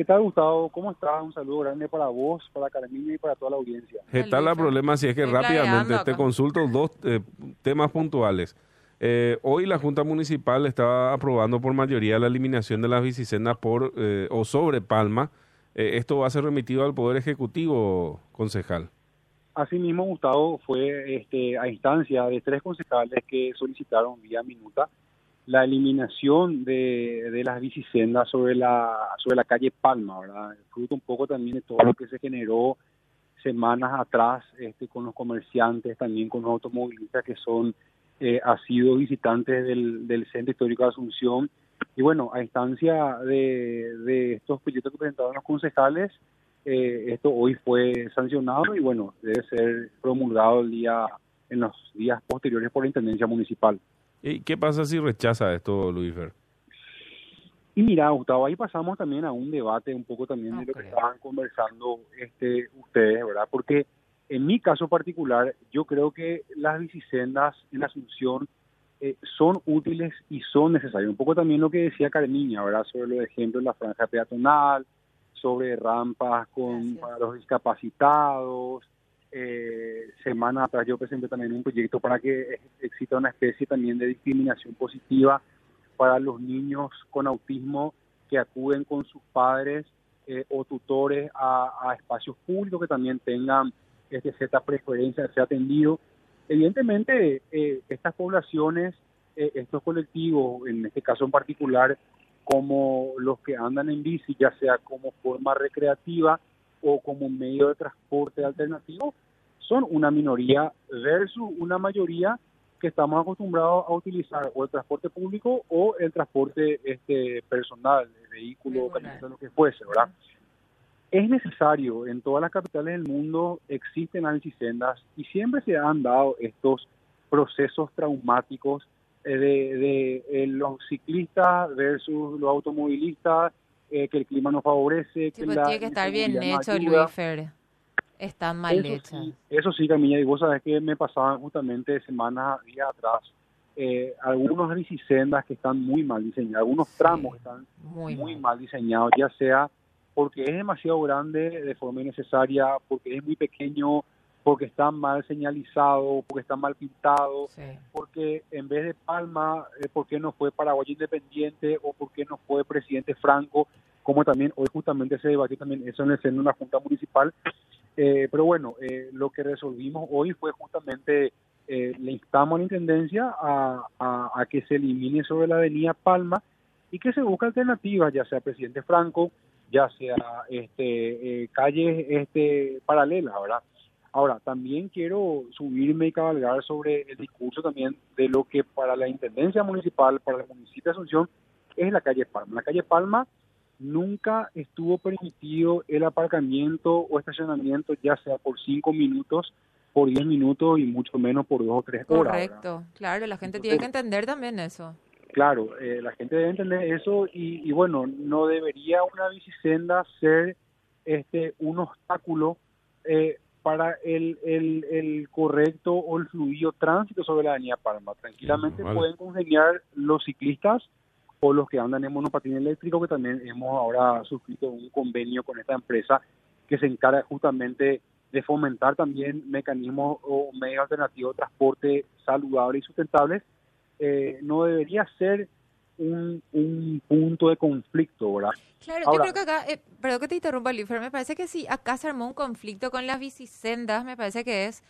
¿Qué tal, Gustavo? ¿Cómo estás? Un saludo grande para vos, para Carmina y para toda la audiencia. ¿Qué tal el problema? Si es que rápidamente te consulto dos eh, temas puntuales. Eh, hoy la Junta Municipal está aprobando por mayoría la eliminación de las bicisendas por eh, o sobre Palma. ¿Esto va a ser remitido al Poder Ejecutivo, concejal? Asimismo, Gustavo, fue este, a instancia de tres concejales que solicitaron vía minuta la eliminación de, de las bicisendas sobre la, sobre la calle Palma, ¿verdad? Fruto un poco también de todo lo que se generó semanas atrás este, con los comerciantes, también con los automovilistas que son eh, sido visitantes del, del Centro Histórico de Asunción. Y bueno, a instancia de, de estos proyectos que presentaron los concejales, eh, esto hoy fue sancionado y bueno, debe ser promulgado el día en los días posteriores por la Intendencia Municipal. ¿Y qué pasa si rechaza esto, Luis Fer? Y mira, Gustavo, ahí pasamos también a un debate un poco también de lo que estaban conversando este, ustedes, ¿verdad? Porque en mi caso particular, yo creo que las bicisendas en Asunción eh, son útiles y son necesarias. Un poco también lo que decía Carmiña, ¿verdad? Sobre los ejemplos de la franja peatonal, sobre rampas con, para los discapacitados, eh, semana atrás yo presenté también un proyecto para que exista una especie también de discriminación positiva para los niños con autismo que acuden con sus padres eh, o tutores a, espacios públicos que también tengan este, cierta preferencia de ser atendido. Evidentemente, eh, estas poblaciones, eh, estos colectivos, en este caso en particular, como los que andan en bici, ya sea como forma recreativa, o como medio de transporte alternativo son una minoría versus una mayoría que estamos acostumbrados a utilizar o el transporte público o el transporte este personal, el vehículo, lo que fuese, ¿verdad? Es necesario, en todas las capitales del mundo existen sendas y siempre se han dado estos procesos traumáticos eh, de, de, los ciclistas versus los automovilistas, eh, que el clima no favorece. que pues tiene que estar bien hecho, Luis Fer. Mal eso eso sí, Camilla, y vos sabés que me pasaban justamente semanas, días atrás, eh, algunos bicisendas que están muy mal diseñados, algunos tramos que están muy, muy mal. diseñados, ya sea porque es demasiado grande de forma innecesaria, porque es muy pequeño, porque está mal señalizado, porque está mal pintado, porque en vez de Palma, eh, ¿por qué no fue Paraguay Independiente o por qué no fue Presidente Franco? Como también hoy justamente se debatió también eso en el seno de una Junta Municipal. Eh, pero bueno, eh, lo que resolvimos hoy fue justamente, eh, le instamos a la Intendencia a, a, que se elimine sobre la avenida Palma y que se busque alternativas, ya sea Presidente Franco, ya sea este, calles este, paralelas, ¿verdad? Ahora, también quiero subirme y cabalgar sobre el discurso también de lo que para la Intendencia Municipal, para el municipio de Asunción, es la calle Palma. La calle Palma nunca estuvo permitido el aparcamiento o estacionamiento, ya sea por cinco minutos, por diez minutos y mucho menos por dos o tres horas. Correcto, claro, la gente tiene que entender también eso. Claro, eh, la gente debe entender eso y, y, bueno, no debería una bicisenda ser este un obstáculo eh, para el, el, el, correcto o el fluido tránsito sobre la avenida Palma. Tranquilamente pueden congeniar los ciclistas o los que andan en monopatín eléctrico, que también hemos ahora suscrito un convenio con esta empresa que se encarga justamente de fomentar también mecanismos o medios alternativos de transporte saludables y sustentables, eh, no debería ser un, un, punto de conflicto, ¿verdad? Claro, yo creo que acá, eh, perdón que te interrumpa, Lifer, me parece que si acá se armó un conflicto con las bicisendas, me parece que es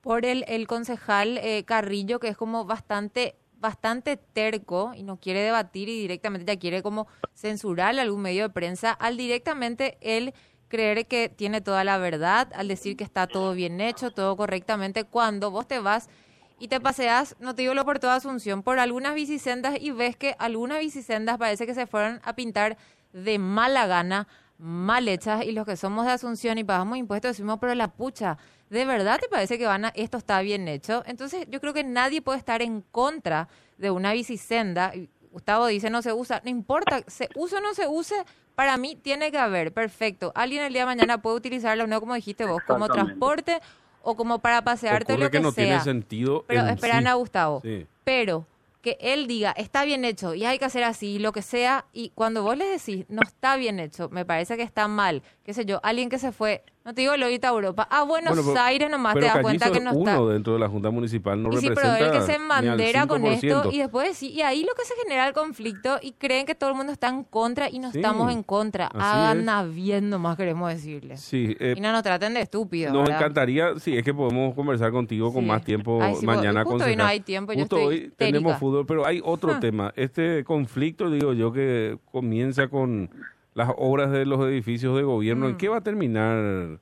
por el, el concejal eh, Carrillo, que es como bastante bastante terco y no quiere debatir y directamente ya quiere como censurar algún medio de prensa al directamente él creer que tiene toda la verdad, al decir que está todo bien hecho, todo correctamente, cuando vos te vas y te paseas, no te digo lo por toda Asunción, por algunas bicisendas y ves que algunas bicisendas parece que se fueron a pintar de mala gana, mal hechas y los que somos de Asunción y pagamos impuestos decimos, pero la pucha, ¿de verdad te parece que van a, esto está bien hecho? Entonces yo creo que nadie puede estar en contra de una bicisenda. Gustavo dice no se usa, no importa, se use o no se use, para mí tiene que haber, perfecto. Alguien el día de mañana puede utilizarla, no como dijiste vos, como transporte o como para pasearte lo que, que no sea. tiene sentido. Pero esperan a Gustavo. Pero que él diga, está bien hecho y hay que hacer así, lo que sea, y cuando vos le decís, no está bien hecho, me parece que está mal, qué sé yo, alguien que se fue no te digo lo a Europa. A Buenos Aires nomás te das cuenta que no está. uno dentro de la Junta Municipal no y sí, pero el que se mandera con esto y después sí, y ahí lo que se genera el conflicto y creen que todo el mundo está en contra y no estamos en contra. Hagan bien nomás queremos decirle. Sí, eh, y no nos traten de estúpidos. Nos encantaría, sí, es que podemos conversar contigo con más tiempo mañana. Justo hoy no hay tiempo, yo justo hoy tenemos fútbol, pero hay otro ah. tema. Este conflicto, digo yo, que comienza con las obras de los edificios de gobierno, ¿en mm. qué va a terminar?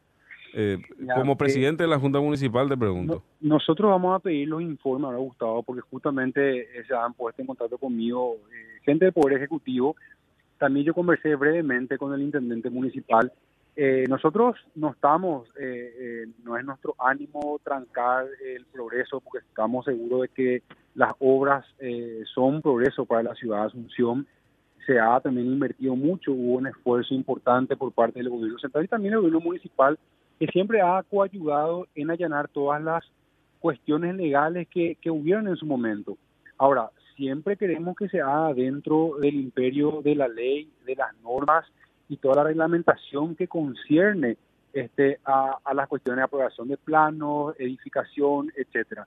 Eh, como presidente de la Junta Municipal te pregunto. nosotros vamos a pedir los informes, ahora Gustavo, porque justamente eh, se han puesto en contacto conmigo eh, gente del Poder Ejecutivo. También yo conversé brevemente con el intendente municipal. nosotros no estamos, no es nuestro ánimo trancar el progreso, porque estamos seguros de que las obras son progreso para la ciudad de Asunción se ha también invertido mucho, hubo un esfuerzo importante por parte del gobierno central y también el gobierno municipal que siempre ha coayudado en allanar todas las cuestiones legales que, que hubieron en su momento. Ahora, siempre queremos que se haga dentro del imperio de la ley, de las normas y toda la reglamentación que concierne este, a, las cuestiones de aprobación de planos, edificación, etcétera.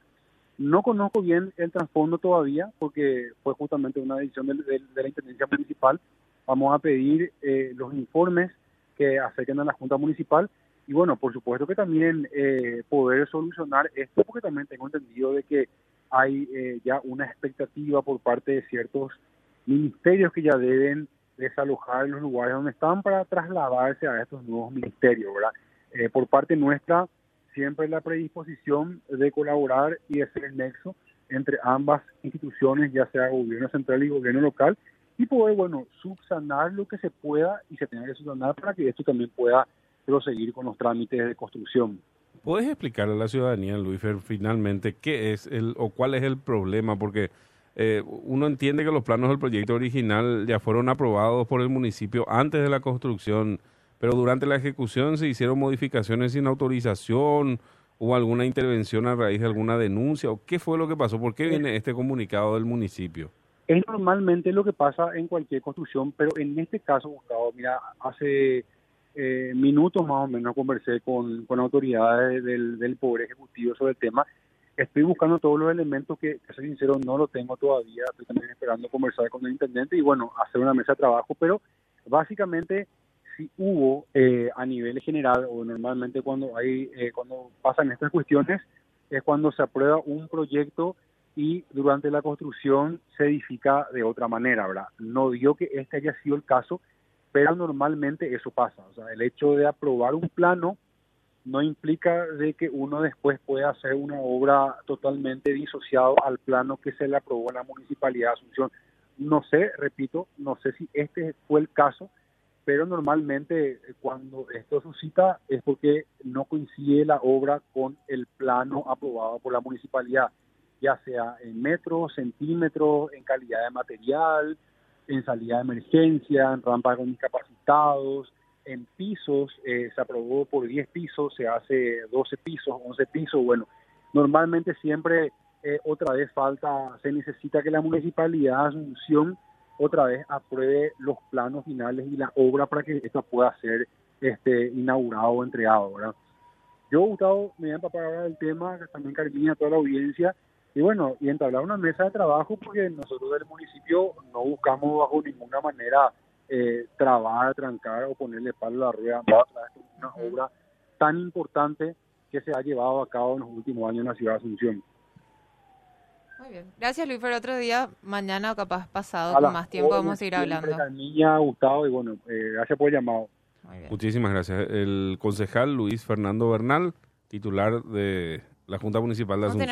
No conozco bien el trasfondo todavía porque fue justamente una decisión de, la Intendencia Municipal. Vamos a pedir eh, los informes que acerquen a la Junta Municipal y bueno, por supuesto que también eh, poder solucionar esto, porque también tengo entendido de que hay eh, ya una expectativa por parte de ciertos ministerios que ya deben desalojar los lugares donde están para trasladarse a estos nuevos ministerios, ¿verdad? Eh, por parte nuestra, siempre la predisposición de colaborar y de ser el nexo entre ambas instituciones, ya sea gobierno central y gobierno local, y poder, bueno, subsanar lo que se pueda y se tenga que subsanar para que esto también pueda proseguir con los trámites de construcción. ¿Puedes explicarle a la ciudadanía, Luis, finalmente qué es el o cuál es el problema? Porque eh, uno entiende que los planos del proyecto original ya fueron aprobados por el municipio antes de la construcción, pero durante la ejecución se hicieron modificaciones sin autorización o alguna intervención a raíz de alguna denuncia o qué fue lo que pasó, por qué viene este comunicado del municipio. Es normalmente lo que pasa en cualquier construcción, pero en este caso, Gustavo, mira, hace eh, minutos más o menos conversé con, con autoridades del, del Poder Ejecutivo sobre el tema. Estoy buscando todos los elementos que, que, soy sincero, no lo tengo todavía. Estoy también esperando conversar con el intendente y, bueno, hacer una mesa de trabajo. Pero básicamente, si hubo eh, a nivel general o normalmente cuando hay eh, cuando pasan estas cuestiones, es cuando se aprueba un proyecto y durante la construcción se edifica de otra manera, ¿verdad? No digo que este haya sido el caso, pero normalmente eso pasa. O sea, el hecho de aprobar un plano no implica de que uno después pueda hacer una obra totalmente disociado al plano que se le aprobó en la Municipalidad de Asunción. No sé, repito, no sé si este fue el caso, pero normalmente eh, cuando esto suscita es porque no coincide la obra con el plano aprobado por la municipalidad, ya sea en metros, centímetros, en calidad de material, en salida de emergencia, en rampas con discapacitados, en pisos, eh, se aprobó por 10 pisos, se hace 12 pisos, 11 pisos, bueno, normalmente siempre eh, otra vez falta, se necesita que la municipalidad de Asunción otra vez apruebe los planos finales y la obra para que esto pueda ser este inaugurado o entregado, ¿verdad? Yo, Gustavo, me voy a empapar ahora del tema, también Carmina, toda la audiencia, y bueno, y entablar una mesa de trabajo porque nosotros del municipio no buscamos bajo ninguna manera eh, trabar, trancar o ponerle palo a la rueda a una obra tan importante que se ha llevado a cabo en los últimos años en la ciudad de Asunción. Muy bien. Gracias Luis, por otro día, mañana o capaz pasado, con más tiempo vamos a ir hablando. Niña, Gustavo, y bueno, eh, gracias por el llamado. Muchísimas gracias. El concejal Luis Fernando Bernal, titular de la Junta Municipal de Asunción.